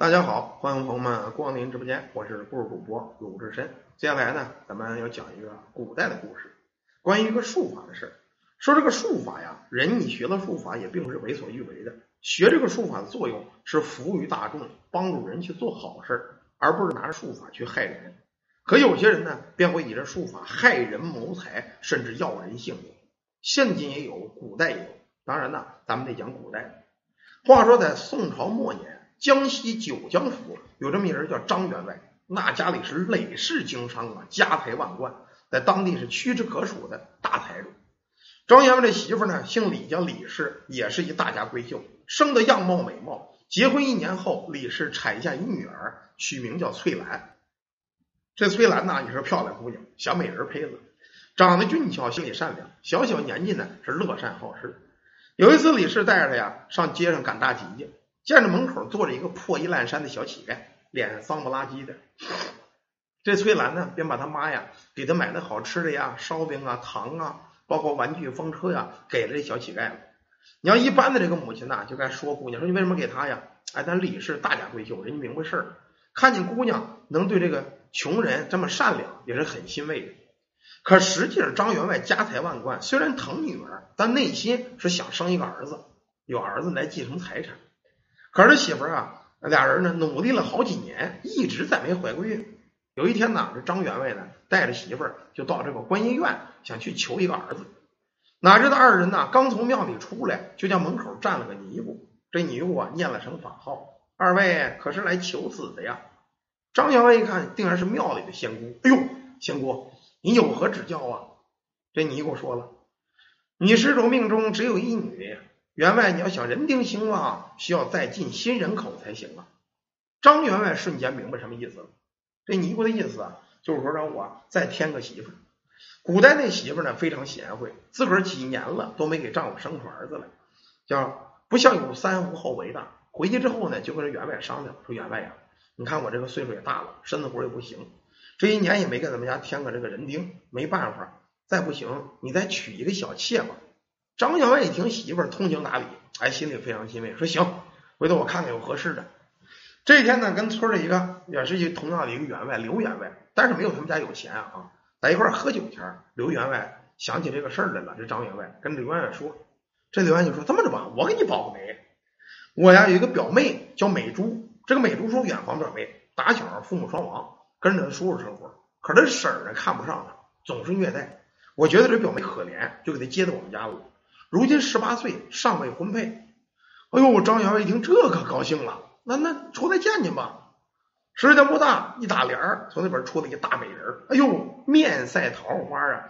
大家好，欢迎朋友们光临直播间，我是故事主播鲁智深。接下来呢，咱们要讲一个古代的故事，关于一个术法的事儿。说这个术法呀，人你学了术法也并不是为所欲为的，学这个术法的作用是服务于大众，帮助人去做好事，而不是拿着术法去害人。可有些人呢，便会以这术法害人谋财，甚至要人性命。现今也有，古代也有。当然呢，咱们得讲古代。话说在宋朝末年。江西九江府有这么一人叫张员外，那家里是累世经商啊，家财万贯，在当地是屈指可数的大财主。张员外这媳妇呢，姓李，叫李氏，也是一大家闺秀，生的样貌美貌。结婚一年后，李氏产下一女儿，取名叫翠兰。这翠兰呢，也是漂亮姑娘，小美人胚子，长得俊俏，心里善良，小小年纪呢是乐善好施。有一次，李氏带着她呀上街上赶大集去。见着门口坐着一个破衣烂衫的小乞丐，脸上脏不拉几的。这崔兰呢，便把他妈呀给他买的好吃的呀，烧饼啊、糖啊，包括玩具风车呀，给了这小乞丐了。你要一般的这个母亲呐，就该说姑娘说你为什么给他呀？哎，咱李氏大家闺秀，人家明白事儿，看见姑娘能对这个穷人这么善良，也是很欣慰的。可实际上，张员外家财万贯，虽然疼女儿，但内心是想生一个儿子，有儿子来继承财产。可是媳妇啊，俩人呢努力了好几年，一直再没怀过孕。有一天呢，这张员外呢带着媳妇儿就到这个观音院，想去求一个儿子。哪知道二人呢刚从庙里出来，就见门口站了个尼姑。这尼姑啊念了声法号：“二位可是来求子的呀？”张员外一看，定然是庙里的仙姑。哎呦，仙姑，你有何指教啊？这尼姑说了：“你施主命中只有一女。”员外，你要想人丁兴旺，需要再进新人口才行啊！张员外瞬间明白什么意思了。这尼姑的意思啊，就是说让我再添个媳妇。古代那媳妇呢，非常贤惠，自个儿几年了都没给丈夫生出儿子来，叫不孝有三，无后为大。回去之后呢，就跟员外商量，说员外呀，你看我这个岁数也大了，身子骨也不行，这一年也没给咱们家添个这个人丁，没办法，再不行，你再娶一个小妾吧。张员外一听媳妇儿通情达理，哎，心里非常欣慰，说行，回头我看看有合适的。这一天呢，跟村里一个也是一同样的一个员外刘员外，但是没有他们家有钱啊，在一块儿喝酒前，刘员外想起这个事儿来了。这张员外跟刘员外说，这刘员外说这么着吧，我给你保个媒，我呀有一个表妹叫美珠，这个美珠是远房表妹，打小父母双亡，跟着叔叔生活，可这婶儿呢看不上她，总是虐待，我觉得这表妹可怜，就给她接到我们家了。如今十八岁，尚未婚配。哎呦，张员外一听这可高兴了，那那出来见见吧。时间不大，一打帘儿，从那边出来一大美人。哎呦，面赛桃花啊，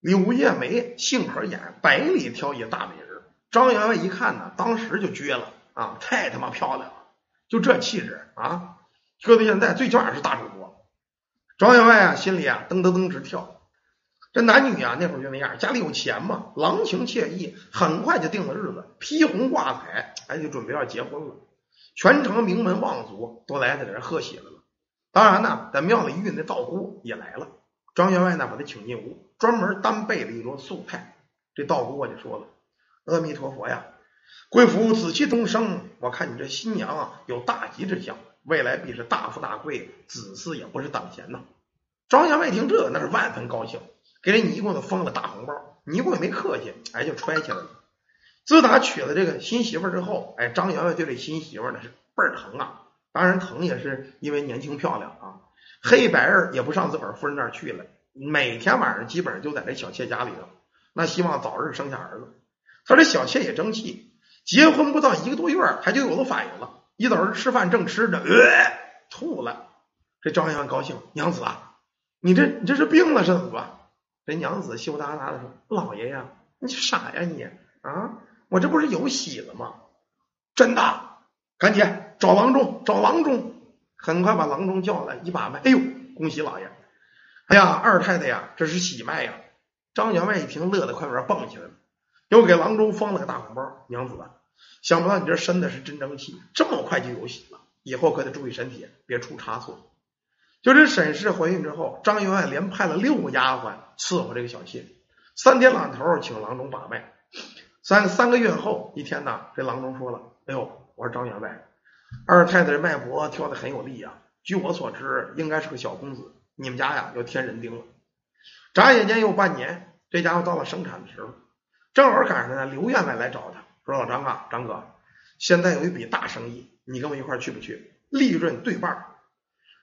柳叶眉，杏核眼，百里挑一大美人。张员外一看呢，当时就撅了啊，太他妈漂亮了，就这气质啊，搁到现在最起码是大主播。张员外啊，心里啊噔噔噔直跳。这男女啊，那会儿就那样，家里有钱嘛，郎情妾意，很快就定了日子，披红挂彩，哎，就准备要结婚了。全城名门望族都来在这贺喜来了。当然呢，在庙里运的道姑也来了。张员外呢，把他请进屋，专门单备了一桌素菜。这道姑就说了：“阿弥陀佛呀，贵府子气终生，我看你这新娘啊，有大吉之相，未来必是大富大贵，子嗣也不是等闲呐。”张员外一听这，那是万分高兴。给这尼姑子封了大红包，尼姑也没客气，哎，就揣起来了。自打娶了这个新媳妇之后，哎，张瑶瑶对这新媳妇呢是倍儿疼啊。当然疼也是因为年轻漂亮啊，黑白日也不上自个儿夫人那儿去了，每天晚上基本上就在这小妾家里头，那希望早日生下儿子。他这小妾也争气，结婚不到一个多月，他就有了反应了。一早上吃饭正吃着，呃，吐了。这张员外高兴，娘子啊，你这你这是病了是怎么着？这娘子羞答答的说：“老爷呀，你傻呀你啊！我这不是有喜了吗？真的，赶紧找郎中，找郎中！很快把郎中叫来，一把脉，哎呦，恭喜老爷！哎呀，二太太呀，这是喜脉呀！”张员外一听，乐得快点蹦起来了，又给郎中封了个大红包。娘子，想不到你这生的是真争气，这么快就有喜了，以后可得注意身体，别出差错。就这沈氏怀孕之后，张员外连派了六个丫鬟伺候这个小妾，三天两头请郎中把脉。三三个月后一天呢，这郎中说了：“哎呦，我说张员外，二太太的脉搏跳的很有力啊，据我所知，应该是个小公子。你们家呀要添人丁了。眨眼间又半年，这家伙到了生产的时候，正好赶上呢。刘员外来找他说：“老张啊，张哥，现在有一笔大生意，你跟我一块去不去？利润对半。”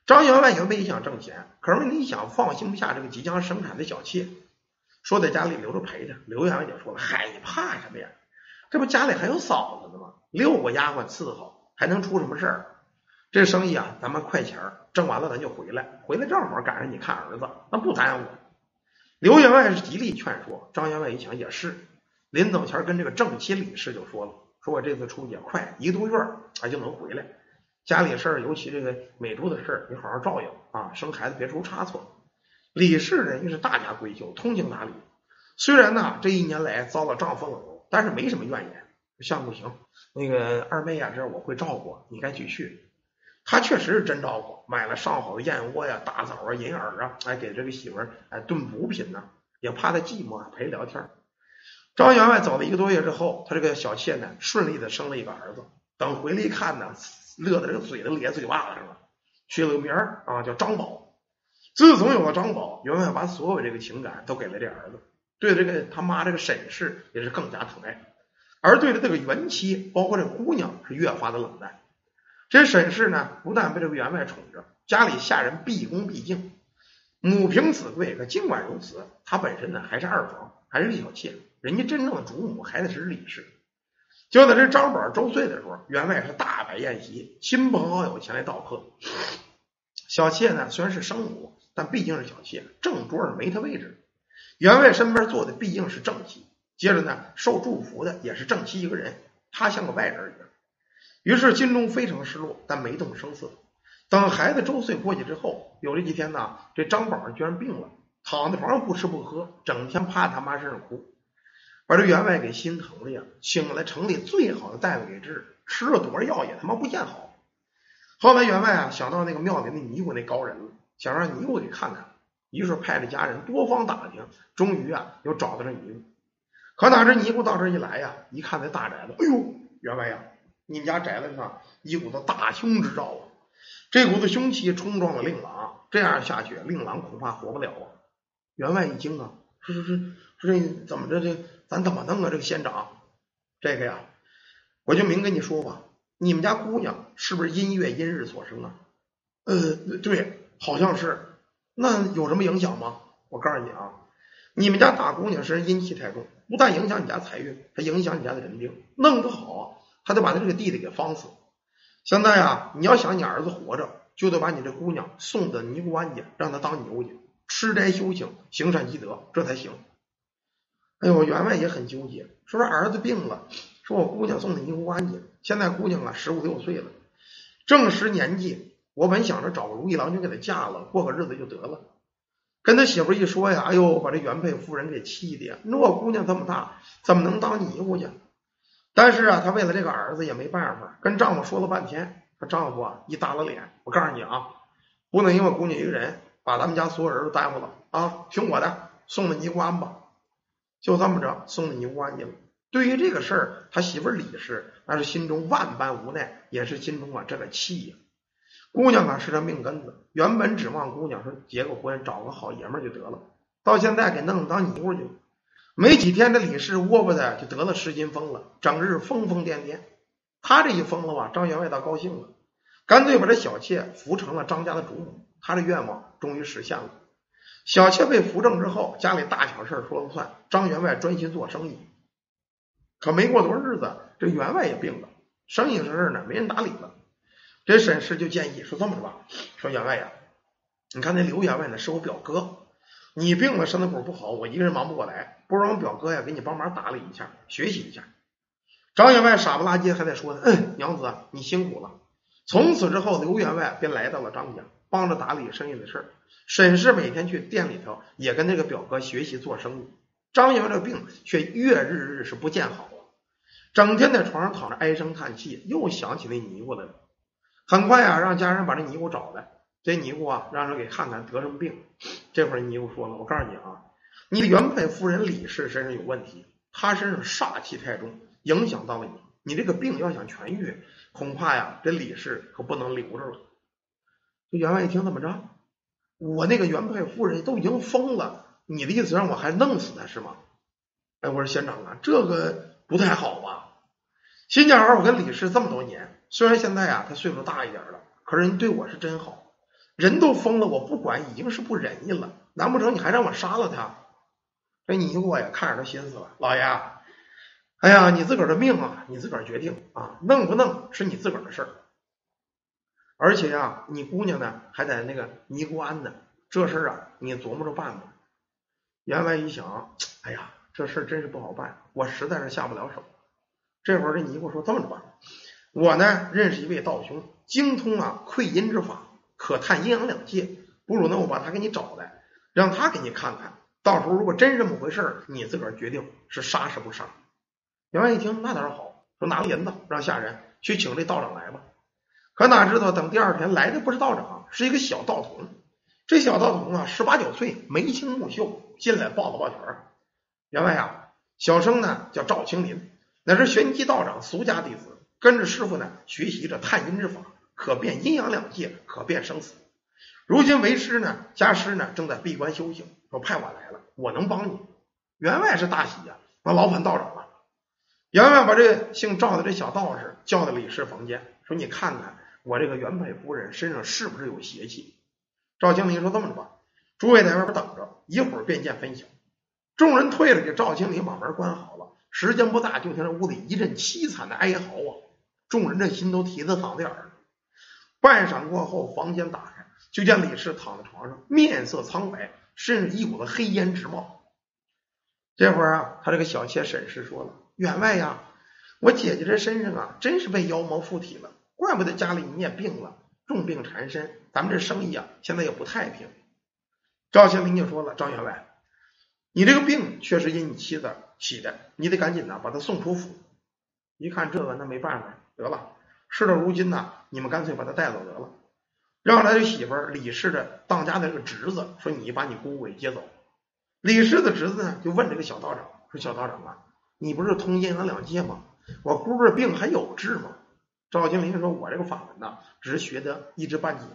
张员外原本也想挣钱，可是你想放心不下这个即将生产的小妾，说在家里留着陪着。刘员外就说了：“嗨，你怕什么呀？这不家里还有嫂子呢吗？六个丫鬟伺候，还能出什么事儿？这生意啊，咱们快钱儿挣完了，咱就回来。回来正好赶上你看儿子，那不耽误。”刘员外是极力劝说，张员外一想也是，临走前跟这个正妻李氏就说了：“说我这次出去快一个多月，啊就能回来。”家里事儿，尤其这个美珠的事儿，你好好照应啊，生孩子别出差错。李氏呢，又是大家闺秀，通情达理。虽然呢这一年来遭了丈夫冷落，但是没什么怨言。相不行，那个二妹啊，这我会照顾，你该继续。他确实是真照顾，买了上好的燕窝呀、大枣啊、银耳啊，来给这个媳妇儿哎炖补品呢，也怕她寂寞，陪聊天。张员外走了一个多月之后，他这个小妾呢，顺利的生了一个儿子。等回来一看呢。乐的这个嘴都咧嘴巴子上了，取了个名儿啊，叫张宝。自从有了张宝，员外把所有这个情感都给了这儿子，对这个他妈这个沈氏也是更加疼爱，而对着这个元妻，包括这姑娘是越发的冷淡。这沈氏呢，不但被这个员外宠着，家里下人毕恭毕敬，母凭子贵。可尽管如此，他本身呢还是二房，还是个小妾，人家真正的主母还得是李氏。就在这张宝周岁的时候，员外是大摆宴席，亲朋好友前来道贺。小妾呢虽然是生母，但毕竟是小妾，正桌上没她位置。员外身边坐的毕竟是正妻，接着呢受祝福的也是正妻一个人，他像个外人一样。于是心中非常失落，但没动声色。等孩子周岁过去之后，有这几天呢，这张宝居然病了，躺在床上不吃不喝，整天趴他妈身上哭。把这员外给心疼的呀，请来城里最好的大夫给治，吃了多少药也他妈不见好。后来员外啊想到那个庙里那尼姑那高人了，想让尼姑给看看，于是派着家人多方打听，终于啊又找到这尼姑。可哪知尼姑到这一来呀，一看那大宅子，哎呦，员外呀，你们家宅子上一股子大凶之兆啊！这股子凶气冲撞了令郎，这样下去，令郎恐怕活不了啊！员外一惊啊，说说说说这怎么着这？咱怎么弄啊？这个县长，这个呀，我就明跟你说吧，你们家姑娘是不是阴月阴日所生啊？呃，对，好像是。那有什么影响吗？我告诉你啊，你们家大姑娘身上阴气太重，不但影响你家财运，还影响你家的人命。弄不好啊，还得把他这个弟弟给方死。现在啊，你要想你儿子活着，就得把你这姑娘送到尼姑庵去，让他当尼姑去，吃斋修行，行善积德，这才行。哎呦，员外也很纠结，说说儿子病了，说我姑娘送你尼姑庵去，现在姑娘啊十五六岁了，正值年纪，我本想着找个如意郎君给她嫁了，过个日子就得了。跟他媳妇一说呀，哎呦，把这原配夫人给气的呀，那姑娘这么大，怎么能当尼姑去？但是啊，她为了这个儿子也没办法，跟丈夫说了半天，她丈夫啊一耷拉脸，我告诉你啊，不能因为姑娘一个人把咱们家所有人都耽误了啊，听我的，送到尼姑庵吧。就这么着送尼姑庵去了。对于这个事儿，他媳妇李氏那是心中万般无奈，也是心中啊这个气呀。姑娘啊是这命根子，原本指望姑娘说结个婚，找个好爷们就得了，到现在给弄当尼姑去了。没几天，这李氏窝巴的就得了失心疯了，整日疯疯癫癫。他这一疯了吧，张员外倒高兴了，干脆把这小妾扶成了张家的主母，他的愿望终于实现了。小妾被扶正之后，家里大小事说了算。张员外专心做生意，可没过多少日子，这员外也病了，生意事呢没人打理了。这沈氏就建议说：“这么着吧，说员外呀，你看那刘员外呢是我表哥，你病了身子骨不好，我一个人忙不过来，不如我表哥呀给你帮忙打理一下，学习一下。”张员外傻不拉几还在说呢：“嗯，娘子你辛苦了。”从此之后，刘员外便来到了张家，帮着打理生意的事儿。沈氏每天去店里头，也跟那个表哥学习做生意。张员外这病却越日日是不见好，整天在床上躺着唉声叹气，又想起那尼姑来了。很快啊，让家人把这尼姑找来。这尼姑啊，让人给看看得什么病。这会儿尼姑说了：“我告诉你啊，你的原配夫人李氏身上有问题，她身上煞气太重，影响到了你。你这个病要想痊愈，恐怕呀，这李氏可不能留着了。这员外一听，怎么着？我那个原配夫人都已经疯了，你的意思让我还弄死她是吗？哎，我说县长啊，这个不太好吧？新家儿，我跟李氏这么多年，虽然现在啊他岁数大一点了，可是人对我是真好。人都疯了，我不管已经是不仁义了，难不成你还让我杀了他？这尼姑呀，看着他心思了，老爷，哎呀，你自个儿的命啊，你自个儿决定啊，弄不弄是你自个儿的事儿。而且呀，你姑娘呢还在那个尼姑庵呢，这事儿啊，你琢磨着办吧。员外一想，哎呀，这事儿真是不好办，我实在是下不了手。这会儿这尼姑说：“这么着吧，我呢认识一位道兄，精通啊窥阴之法，可探阴阳两界。不如呢，我把他给你找来，让他给你看看。到时候如果真这么回事，你自个儿决定是杀是不杀。”员外一听，那当然好，说拿个银子让下人去请这道长来吧。可哪知道，等第二天来的不是道长，是一个小道童。这小道童啊，十八九岁，眉清目秀，进来抱了抱拳。员外啊，小生呢叫赵青林，乃是玄机道长俗家弟子，跟着师傅呢学习着探阴之法，可变阴阳两界，可变生死。如今为师呢，家师呢正在闭关修行，说派我来了，我能帮你。员外是大喜呀，那劳烦道长了。员外把这姓赵的这小道士叫到李氏房间，说：“你看看。”我这个原配夫人身上是不是有邪气？赵青林说：“这么着吧，诸位在外边等着，一会儿便见分晓。”众人退了，给赵青林把门关好了。时间不大，就听这屋里一阵凄惨的哀嚎啊！众人这心都提在嗓子眼儿半晌过后，房间打开，就见李氏躺在床上，面色苍白，身上一股子黑烟直冒。这会儿啊，他这个小妾沈氏说了：“员外呀，我姐姐这身上啊，真是被妖魔附体了。”怪不得家里你也病了，重病缠身，咱们这生意啊，现在也不太平。赵先林就说了：“张员外，你这个病确实因你妻子起的，你得赶紧的把他送出府。”一看这个，那没办法，得了，事到如今呢，你们干脆把他带走得了。让来的媳妇李氏的当家的这个侄子说：“你把你姑姑给接走。”李氏的侄子呢，就问这个小道长说：“小道长啊，你不是通阴阳两界吗？我姑姑的病还有治吗？”赵青林说：“我这个法门呢，只是学得一知半解，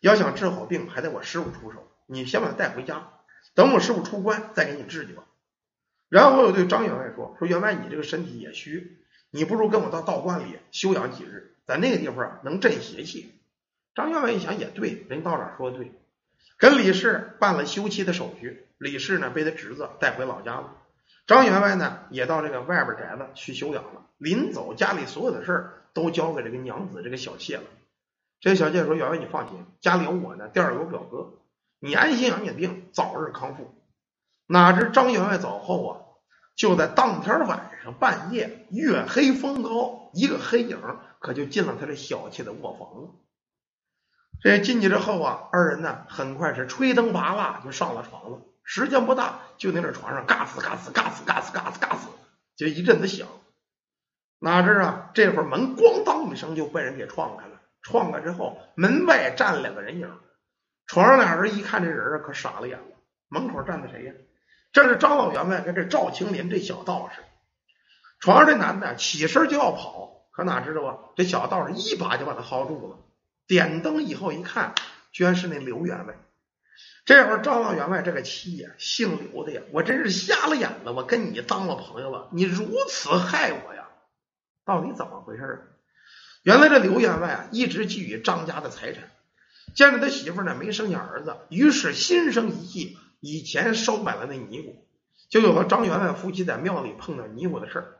要想治好病，还得我师傅出手。你先把他带回家，等我师傅出关再给你治去吧。”然后又对张员外说：“说员外，你这个身体也虚，你不如跟我到道观里休养几日，在那个地方能镇邪气。”张员外一想也对，人道长说的对，跟李氏办了休妻的手续。李氏呢被他侄子带回老家了，张员外呢也到这个外边宅子去休养了。临走，家里所有的事儿。都交给这个娘子这个小妾了。这个小妾说：“员外，你放心，家里有我呢，店儿有表哥，你安心养你的病，早日康复。”哪知张员外走后啊，就在当天晚上半夜，月黑风高，一个黑影可就进了他这小妾的卧房了。这进去之后啊，二人呢很快是吹灯拔蜡就上了床了。时间不大，就在那床上嘎吱嘎吱嘎吱嘎吱嘎吱嘎吱，就一阵子响。哪知啊，这会儿门咣当一声就被人给撞开了。撞开之后，门外站两个人影。床上俩人一看这人啊，可傻了眼了。门口站的谁呀？这是张老员外跟这赵青林这小道士。床上这男的起身就要跑，可哪知道啊，这小道士一把就把他薅住了。点灯以后一看，居然是那刘员外。这会儿张老员外这个妻呀，姓刘的呀，我真是瞎了眼了。我跟你当了朋友了，你如此害我呀！到底怎么回事？原来这刘员外啊，一直觊觎张家的财产，见着他媳妇呢没生下儿子，于是心生一计，以前收买了那尼姑，就有了张员外夫妻在庙里碰到尼姑的事儿。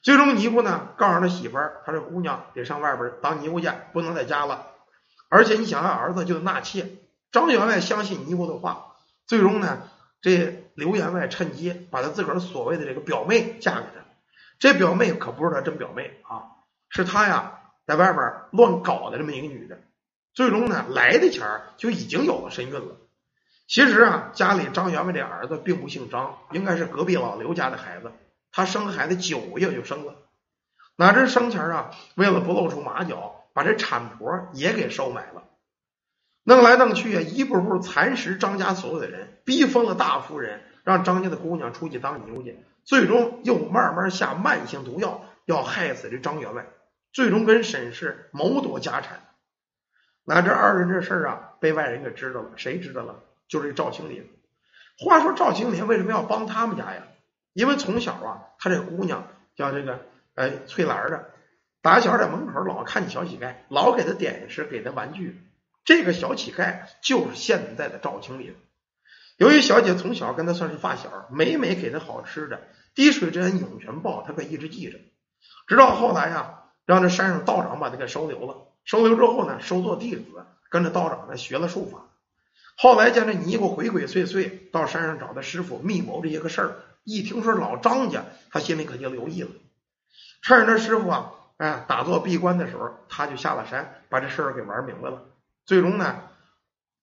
最终尼姑呢告诉他媳妇儿，他这姑娘得上外边当尼姑去，不能在家了。而且你想要儿子就纳妾。张员外相信尼姑的话，最终呢，这刘员外趁机把他自个儿所谓的这个表妹嫁给他。这表妹可不是他真表妹啊，是他呀在外边乱搞的这么一个女的。最终呢，来的前就已经有了身孕了。其实啊，家里张员外这儿子并不姓张，应该是隔壁老刘家的孩子。他生孩子九个月就生了，哪知生前啊，为了不露出马脚，把这产婆也给收买了。弄来弄去啊，一步步蚕食张家所有的人，逼疯了大夫人，让张家的姑娘出去当牛去。最终又慢慢下慢性毒药，要害死这张员外。最终跟沈氏谋夺家产。那这二人这事儿啊，被外人给知道了，谁知道了？就是赵青林。话说赵青林为什么要帮他们家呀？因为从小啊，他这姑娘叫这个哎翠兰的，打小在门口老看见小乞丐，老给他点心吃，给他玩具。这个小乞丐就是现在的赵青林。由于小姐从小跟他算是发小，每每给他好吃的，滴水之恩涌泉报，他可一直记着。直到后来呀，让这山上道长把他给收留了。收留之后呢，收做弟子，跟着道长呢学了术法。后来见这尼姑鬼鬼祟祟到山上找他师傅密谋这些个事儿，一听说老张家，他心里可就留意了。趁着他师傅啊，哎打坐闭关的时候，他就下了山，把这事儿给玩明白了。最终呢，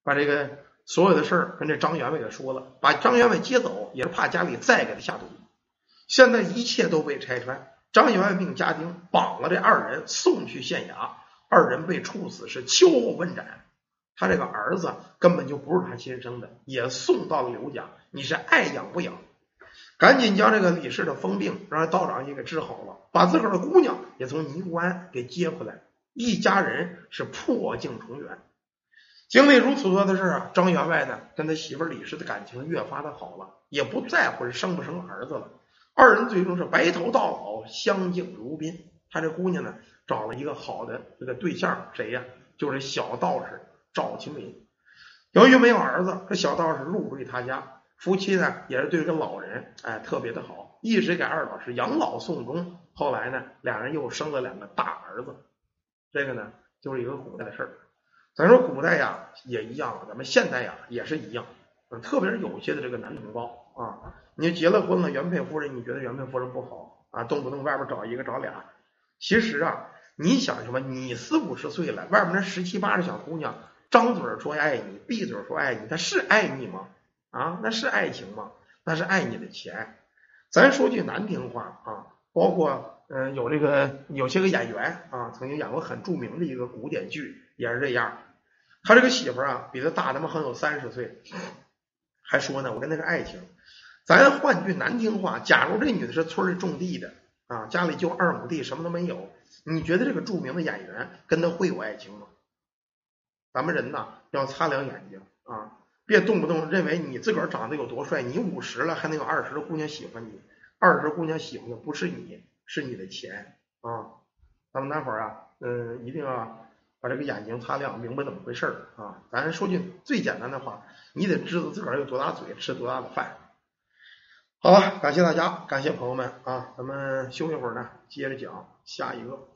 把这个所有的事儿跟这张员外给说了，把张员外接走，也是怕家里再给他下毒。现在一切都被拆穿，张员外命家丁绑了这二人，送去县衙，二人被处死，是秋后问斩。他这个儿子根本就不是他亲生的，也送到了刘家。你是爱养不养？赶紧将这个李氏的疯病让道长也给治好了，把自个儿的姑娘也从尼姑庵给接回来，一家人是破镜重圆。经历如此多的事啊，张员外呢跟他媳妇李氏的感情越发的好了，也不在乎是生不生儿子了。二人最终是白头到老，相敬如宾。他这姑娘呢找了一个好的这个对象，谁呀？就是小道士赵青林。由于没有儿子，这小道士入赘他家，夫妻呢也是对这个老人哎特别的好，一直给二老是养老送终。后来呢，两人又生了两个大儿子。这个呢就是一个古代的事儿。咱说古代呀也一样，咱们现代呀也是一样，嗯特别是有些的这个男同胞啊，你结了婚了，原配夫人你觉得原配夫人不好啊，动不动外边找一个找俩，其实啊，你想什么？你四五十岁了，外面那十七八的小姑娘张嘴说爱你，闭嘴说爱你，她是爱你吗？啊，那是爱情吗？那是爱你的钱。咱说句难听话啊，包括嗯有这个有些个演员啊，曾经演过很著名的一个古典剧。也是这样，他这个媳妇啊，比他大他妈好有三十岁，还说呢，我跟那个爱情。咱换句难听话，假如这女的是村里种地的啊，家里就二亩地，什么都没有，你觉得这个著名的演员跟他会有爱情吗？咱们人呐，要擦亮眼睛啊，别动不动认为你自个儿长得有多帅，你五十了还能有二十的姑娘喜欢你，二十姑娘喜欢的不是你，是你的钱啊。咱们待会儿啊，嗯，一定要。把这个眼睛擦亮，明白怎么回事儿啊！咱说句最简单的话，你得知道自个儿有多大嘴，吃多大的饭。好了，感谢大家，感谢朋友们啊！咱们休息会儿呢，接着讲下一个。